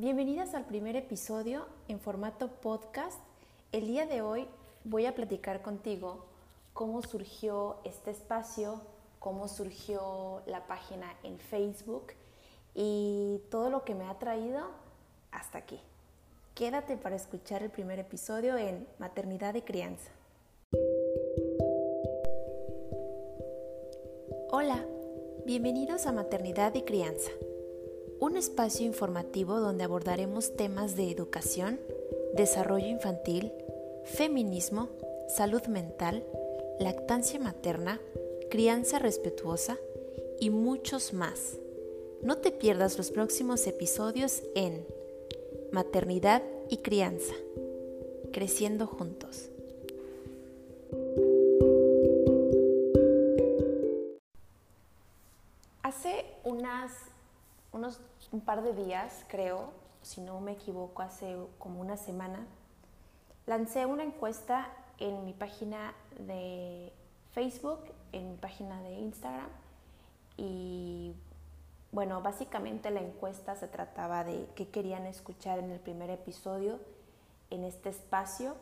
Bienvenidas al primer episodio en formato podcast. El día de hoy voy a platicar contigo cómo surgió este espacio, cómo surgió la página en Facebook y todo lo que me ha traído hasta aquí. Quédate para escuchar el primer episodio en Maternidad y Crianza. Hola, bienvenidos a Maternidad y Crianza, un espacio informativo donde abordaremos temas de educación, desarrollo infantil, feminismo, salud mental, lactancia materna, crianza respetuosa y muchos más. No te pierdas los próximos episodios en Maternidad y Crianza, creciendo juntos. Par de días, creo, si no me equivoco, hace como una semana, lancé una encuesta en mi página de Facebook, en mi página de Instagram y bueno, básicamente la encuesta se trataba de qué querían escuchar en el primer episodio en este espacio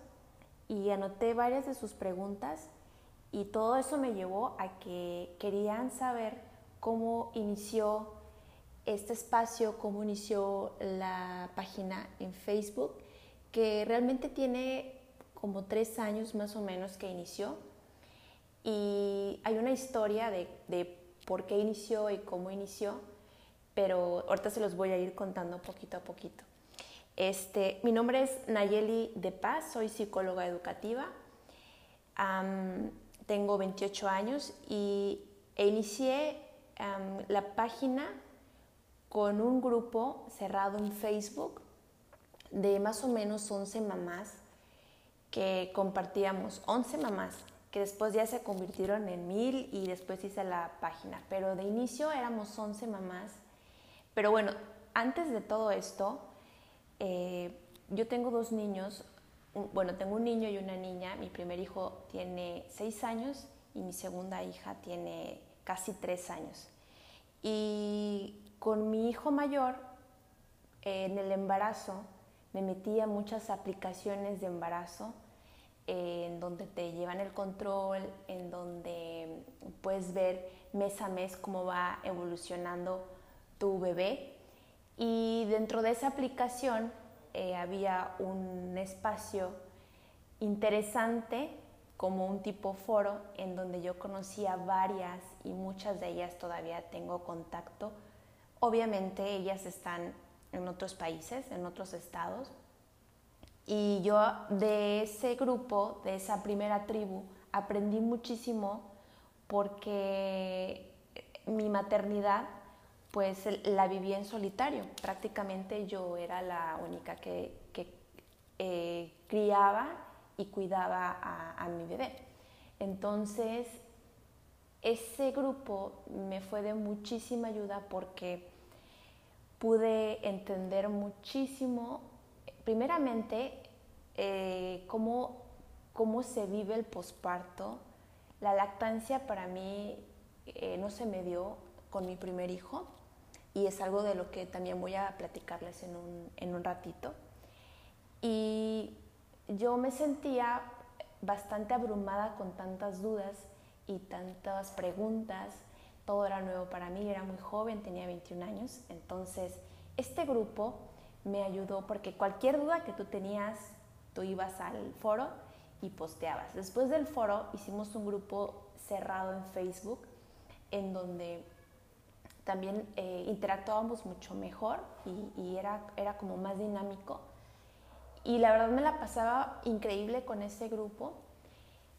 y anoté varias de sus preguntas y todo eso me llevó a que querían saber cómo inició este espacio, cómo inició la página en Facebook, que realmente tiene como tres años más o menos que inició. Y hay una historia de, de por qué inició y cómo inició pero ahorita se los voy a ir contando poquito a poquito. Este, mi nombre es Nayeli de Paz, soy psicóloga educativa, tengo 28 años y inicié la página con un grupo cerrado en Facebook de más o menos 11 mamás que compartíamos, 11 mamás que después ya se convirtieron en mil y después hice la página, pero de inicio éramos 11 mamás pero bueno, antes de todo esto, eh, yo tengo dos niños, bueno, tengo un niño y una niña, mi primer hijo tiene seis años y mi segunda hija tiene casi tres años. Y con mi hijo mayor, en el embarazo, me metí a muchas aplicaciones de embarazo en donde te llevan el control, en donde puedes ver mes a mes cómo va evolucionando tu bebé y dentro de esa aplicación eh, había un espacio interesante como un tipo foro en donde yo conocía varias y muchas de ellas todavía tengo contacto. Obviamente ellas están en otros países, en otros estados. Y yo de ese grupo, de esa primera tribu, aprendí muchísimo porque mi maternidad pues la vivía en solitario. Prácticamente yo era la única que, eh, criaba y cuidaba a, mi bebé. Entonces, ese grupo me fue de muchísima ayuda porque pude entender muchísimo, primeramente, eh, cómo, cómo se vive el posparto. La lactancia para mí eh, no se me dio con mi primer hijo y es algo de lo que también voy a platicarles en un, en un ratito. Y yo me sentía bastante abrumada con tantas dudas y tantas preguntas. Todo era nuevo para mí, era muy joven, tenía 21 años. Entonces, este grupo me ayudó porque cualquier duda que tú tenías, tú ibas al foro y posteabas. Después del foro hicimos un grupo cerrado en Facebook en donde también eh, interactuábamos mucho mejor y, era, era como más dinámico. Y la verdad me la pasaba increíble con ese grupo.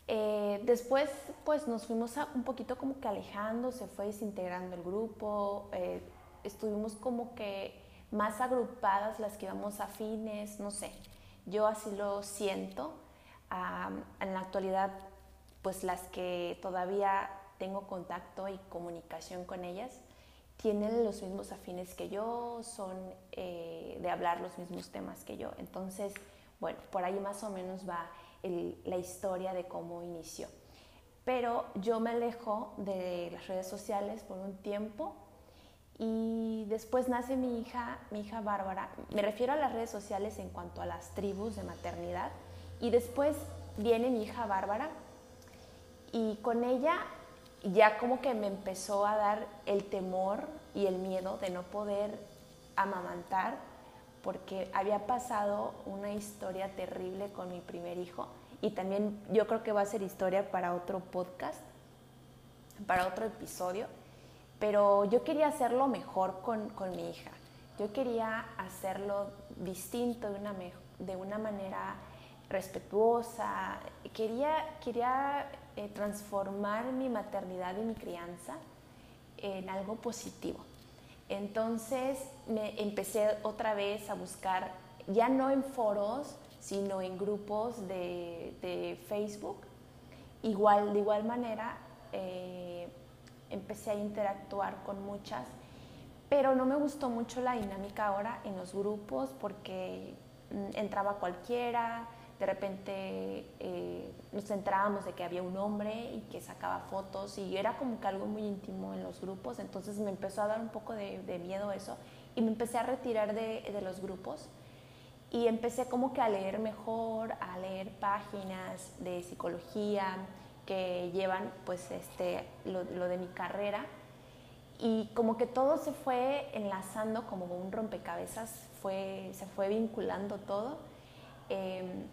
Eh, después pues nos fuimos un poquito como que alejando, se fue desintegrando el grupo, eh, estuvimos como que más agrupadas las que íbamos afines, no sé, yo así lo siento. en la actualidad pues las que todavía tengo contacto y comunicación con ellas, tienen los mismos afines que yo, son eh, de hablar los mismos temas que yo. Entonces, bueno, por ahí más o menos va la historia de cómo inició. Pero yo me alejo de las redes sociales por un tiempo Y después nace mi hija, mi hija Bárbara. Me refiero a las redes sociales en cuanto a las tribus de maternidad. Y después viene mi hija Bárbara. Y con ella ya como que me empezó a dar el temor y el miedo de no poder amamantar porque había pasado una historia terrible con mi primer hijo y también yo creo que va a ser historia para otro podcast, para otro episodio pero yo quería hacerlo mejor con, con mi hija. Yo quería hacerlo distinto, de una, de una manera respetuosa. Quería, quería eh, transformar mi maternidad y mi crianza en algo positivo. Entonces me empecé otra vez a buscar, ya no en foros, sino en grupos de, Facebook. Igual, de igual manera, eh, empecé a interactuar con muchas, pero no me gustó mucho la dinámica ahora en los grupos porque mm, entraba cualquiera, de repente eh, nos enterábamos de que había un hombre y que sacaba fotos y era como que algo muy íntimo en los grupos, entonces me empezó a dar un poco de, miedo eso y me empecé a retirar de, los grupos y empecé como que a leer mejor, a leer páginas de psicología, que llevan pues este, lo, de mi carrera y como que todo se fue enlazando como un rompecabezas, fue, se fue vinculando todo. Em,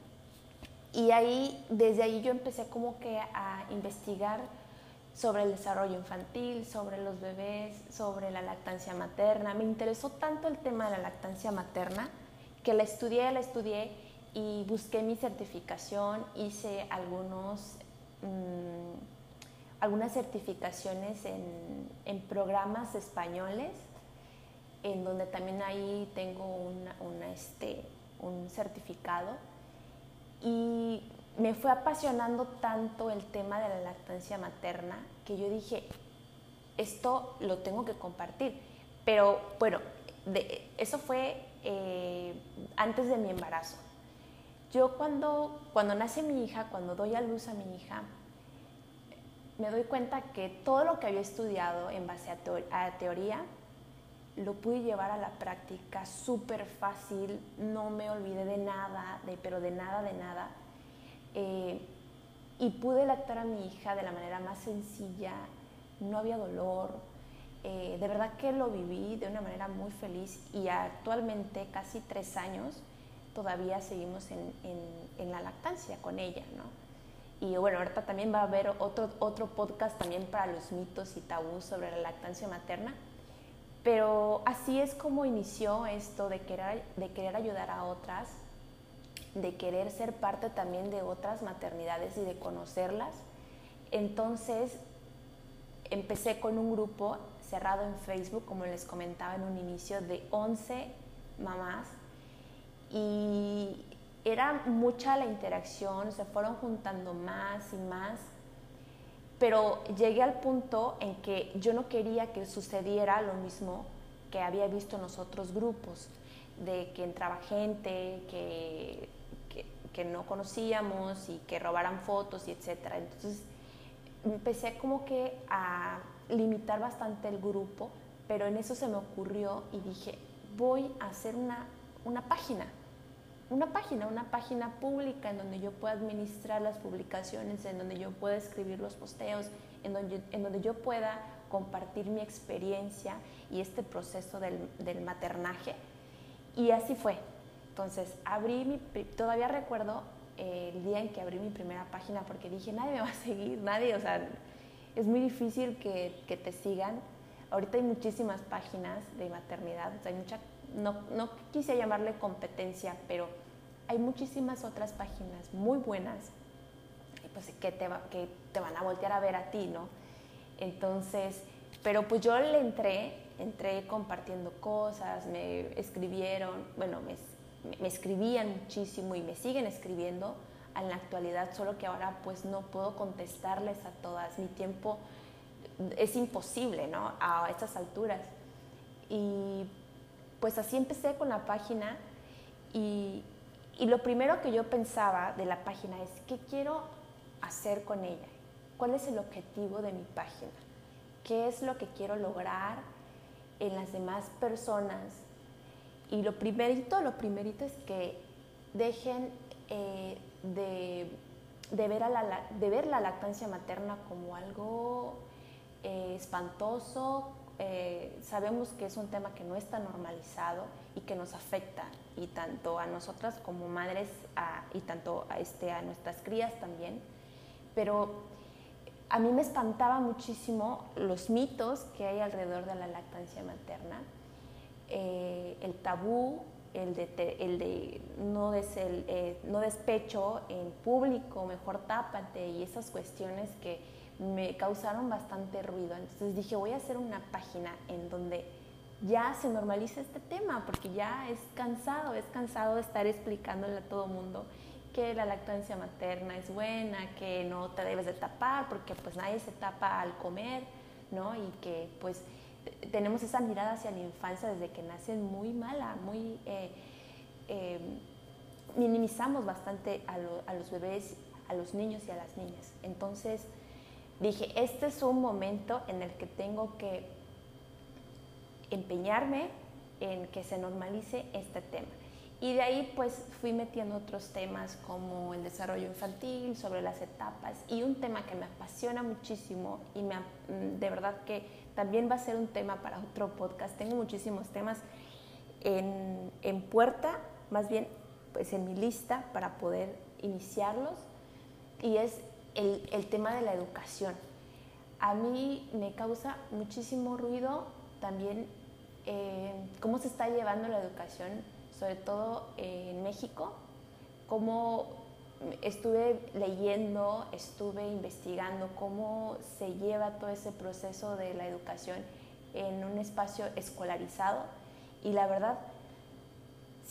y ahí, desde ahí yo empecé como que a investigar sobre el desarrollo infantil, sobre los bebés, sobre la lactancia materna. Me interesó tanto el tema de la lactancia materna que la estudié, la estudié y busqué mi certificación, hice algunos Mm, algunas certificaciones en, programas españoles, en donde también ahí tengo este, un certificado. Y me fue apasionando tanto el tema de la lactancia materna que yo dije, esto lo tengo que compartir. Pero bueno, eso fue eh, antes de mi embarazo. Yo cuando, cuando nace mi hija, cuando doy a luz a mi hija, me doy cuenta que todo lo que había estudiado en base a, teoría lo pude llevar a la práctica súper fácil, no me olvidé de nada, de, pero de nada, de nada. Eh, y pude lactar a mi hija de la manera más sencilla, no había dolor, eh, de verdad que lo viví de una manera muy feliz y actualmente, casi tres años, todavía seguimos en, la lactancia con ella, ¿no? Y bueno, ahorita también va a haber otro, otro podcast también para los mitos y tabús sobre la lactancia materna. Pero así es como inició esto de querer, de querer ayudar a otras, de querer ser parte también de otras maternidades y de conocerlas. Entonces empecé con un grupo cerrado en Facebook, como les comentaba en un inicio, de 11 mamás y era mucha la interacción, se fueron juntando más y más, pero llegué al punto en que yo no quería que sucediera lo mismo que había visto en los otros grupos, de que entraba gente que, que, no conocíamos y que robaran fotos y etcétera. Entonces empecé como que a limitar bastante el grupo, pero en eso se me ocurrió y dije, voy a hacer una, una página una página, una página pública en donde yo pueda administrar las publicaciones, en donde yo pueda escribir los posteos, en donde, en donde yo pueda compartir mi experiencia y este proceso del, del maternaje. Y así fue. Entonces, abrí mi, todavía recuerdo eh, el día en que abrí mi primera página porque dije, nadie me va a seguir, nadie, o sea, es muy difícil que, que te sigan. Ahorita hay muchísimas páginas de maternidad, hay mucha no, no quise llamarle competencia, pero hay muchísimas otras páginas muy buenas pues, que, te que te van a voltear a ver a ti, ¿no? Entonces, pero pues yo le entré, entré compartiendo cosas, me escribieron, bueno, me, me escribían muchísimo y me siguen escribiendo en la actualidad, solo que ahora pues no puedo contestarles a todas, mi tiempo es imposible, ¿no? A estas alturas. Y pues así empecé con la página y, lo primero que yo pensaba de la página es, ¿qué quiero hacer con ella? ¿Cuál es el objetivo de mi página? ¿Qué es lo que quiero lograr? en las demás personas. Y lo primerito, lo primerito es que dejen eh, de, ver a la, de ver la lactancia materna como algo eh, espantoso. Eh, sabemos que es un tema que no está normalizado y que nos afecta y tanto a nosotras como madres y tanto a, este, a nuestras crías también. Pero a mí me espantaba muchísimo los mitos que hay alrededor de la lactancia materna, eh, el tabú, el de, el de no, des, el, eh, no despecho en público, mejor tápate y esas cuestiones que me causaron bastante ruido. Entonces dije, voy a hacer una página en donde ya se normaliza este tema, porque ya es cansado, es cansado de estar explicándole a todo mundo que la lactancia materna es buena, que no te debes de tapar, porque pues nadie se tapa al comer, ¿no? Y que pues tenemos esa mirada hacia la infancia desde que nacen muy mala, muy... Eh, eh, minimizamos bastante a los bebés, a los niños y a las niñas. Entonces dije, este es un momento en el que tengo que empeñarme en que se normalice este tema. Y de ahí pues fui metiendo otros temas como el desarrollo infantil, sobre las etapas y un tema que me apasiona muchísimo y me, mm, de verdad que también va a ser un tema para otro podcast. Tengo muchísimos temas en, en puerta, más bien pues en mi lista para poder iniciarlos y es el, tema de la educación. A mí me causa muchísimo ruido también eh, cómo se está llevando la educación, sobre todo en México, cómo estuve leyendo, estuve investigando cómo se lleva todo ese proceso de la educación en un espacio escolarizado y la verdad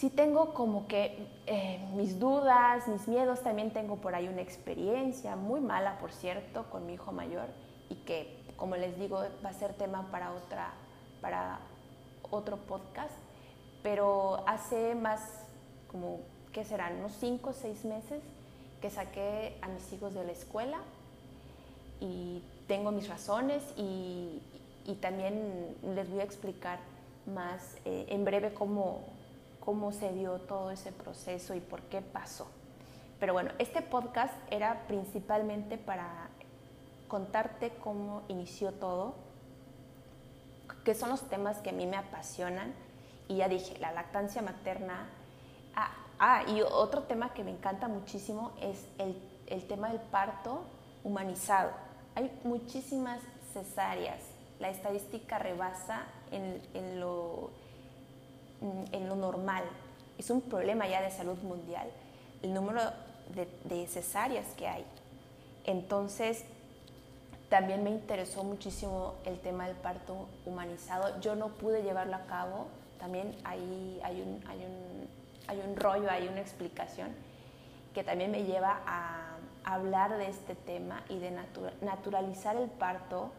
sí tengo como que eh, mis dudas, mis miedos, también tengo por ahí una experiencia muy mala, por cierto, con mi hijo mayor y que, como les digo, va a ser tema para otra, para otro podcast, pero hace más como, ¿qué serán? Unos cinco o seis meses que saqué a mis hijos de la escuela y tengo mis razones y, y también les voy a explicar más eh, en breve cómo, cómo se dio todo ese proceso y por qué pasó. Pero bueno, este podcast era principalmente para contarte cómo inició todo, que son los temas que a mí me apasionan. Y ya dije, la lactancia materna. Ah, ah y otro tema que me encanta muchísimo es el, el tema del parto humanizado. Hay muchísimas cesáreas. La estadística rebasa en, en, lo, en lo normal. Es un problema ya de salud mundial el número de, de cesáreas que hay. Entonces, también me interesó muchísimo el tema del parto humanizado. Yo no pude llevarlo a cabo, también ahí hay un, hay un, hay un rollo, hay una explicación que también me lleva a hablar de este tema y de naturalizar el parto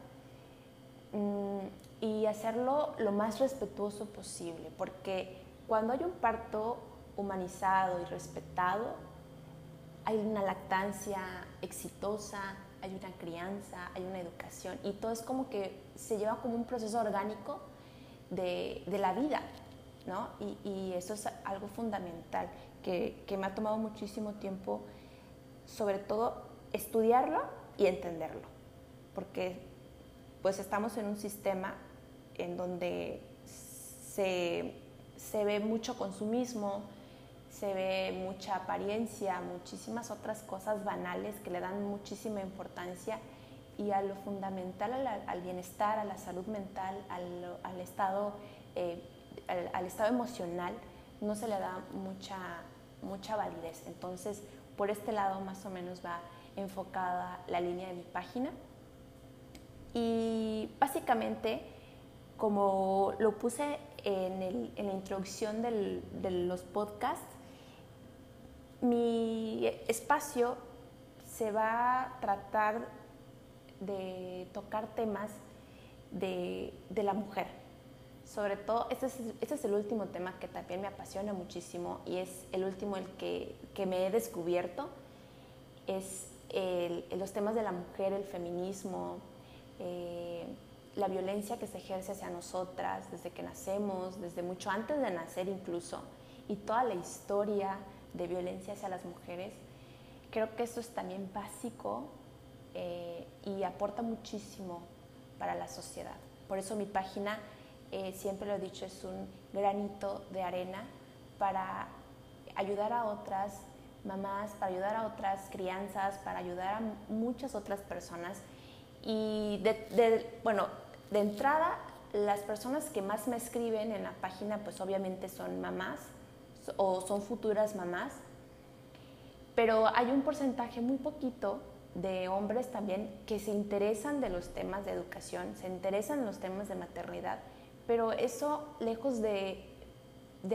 mm, y hacerlo lo más respetuoso posible, porque cuando hay un parto humanizado y respetado, hay una lactancia exitosa, hay una crianza, hay una educación y todo es como que se lleva como un proceso orgánico de, de la vida, ¿no? Y, eso es algo fundamental que, que me ha tomado muchísimo tiempo, sobre todo estudiarlo y entenderlo, porque pues estamos en un sistema en donde se, se ve mucho consumismo, se ve mucha apariencia, muchísimas otras cosas banales que le dan muchísima importancia y a lo fundamental, al, bienestar, a la salud mental, al, estado, eh, al, estado emocional, no se le da mucha, mucha validez. Entonces, por este lado más o menos va enfocada la línea de mi página. Y básicamente, como lo puse en, la introducción de los podcasts, mi espacio se va a tratar de tocar temas de, la mujer. Sobre todo, este es, este es, el último tema que también me apasiona muchísimo y es el último el que, me he descubierto. Es los temas de la mujer, el feminismo, eh, la violencia que se ejerce hacia nosotras desde que nacemos, desde mucho antes de nacer incluso, y toda la historia de violencia hacia las mujeres, creo que eso es también básico eh, y aporta muchísimo para la sociedad. Por eso mi página, eh, siempre lo he dicho, es un granito de arena para ayudar a otras mamás, para ayudar a otras crianzas, para ayudar a muchas otras personas. Y bueno, de entrada, las personas que más me escriben en la página, pues obviamente son mamás o son futuras mamás, pero hay un porcentaje muy poquito de hombres también que se interesan de los temas de educación, se interesan en los temas de maternidad, pero eso lejos de,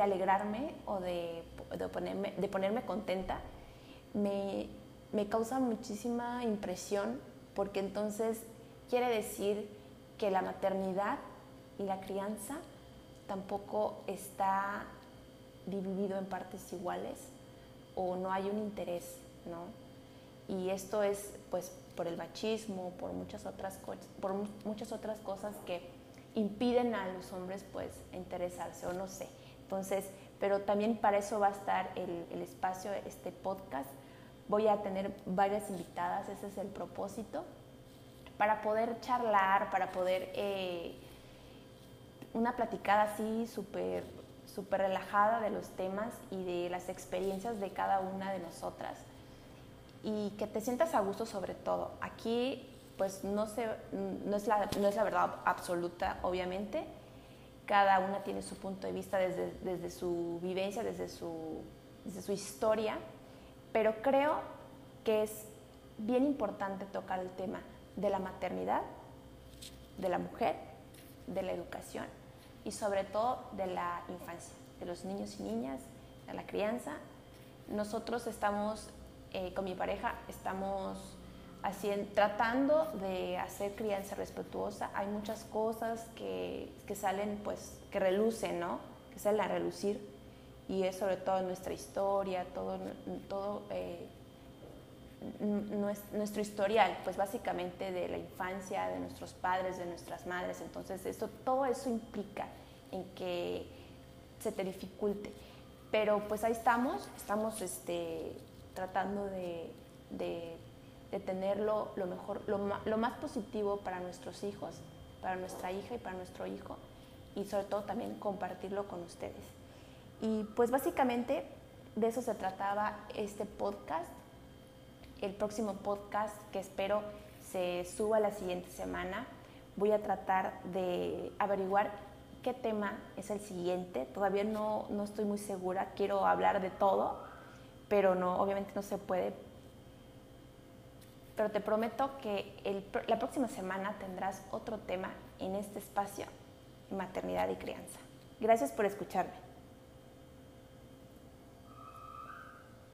alegrarme o de, de, ponerme, de ponerme contenta, me, me causa muchísima impresión porque entonces quiere decir que la maternidad y la crianza tampoco está dividido en partes iguales o no hay un interés, ¿no? Y esto es pues por el machismo, por muchas otras, por muchas otras cosas que impiden a los hombres pues interesarse o no sé. Entonces, pero también para eso va a estar el, el espacio, este podcast. Voy a tener varias invitadas, ese es el propósito, para poder charlar, para poder eh, una platicada así súper súper relajada de los temas y de las experiencias de cada una de nosotras y que te sientas a gusto sobre todo. Aquí pues no, se, no, es la, no es la verdad absoluta, obviamente. Cada una tiene su punto de vista desde, desde su vivencia, desde su, desde su historia, pero creo que es bien importante tocar el tema de la maternidad, de la mujer, de la educación y sobre todo de la infancia, de los niños y niñas, de la crianza. Nosotros estamos, eh, con mi pareja, estamos haciendo, tratando de hacer crianza respetuosa. Hay muchas cosas que, que, salen, pues, que relucen, ¿no? Que salen a relucir. Y es sobre todo nuestra historia, todo, todo eh, nuestro historial, pues básicamente de la infancia, de nuestros padres, de nuestras madres. Entonces, esto, todo eso implica en que se te dificulte. Pero pues ahí estamos, estamos este, tratando de, de, tenerlo lo mejor, lo, lo más positivo para nuestros hijos, para nuestra hija y para nuestro hijo, y sobre todo también compartirlo con ustedes. Y pues básicamente de eso se trataba este podcast el próximo podcast que espero se suba la siguiente semana. Voy a tratar de averiguar qué tema es el siguiente. Todavía no, no estoy muy segura. Quiero hablar de todo, pero no, obviamente no se puede. Pero te prometo que el, la próxima semana tendrás otro tema en este espacio, maternidad y crianza. Gracias por escucharme.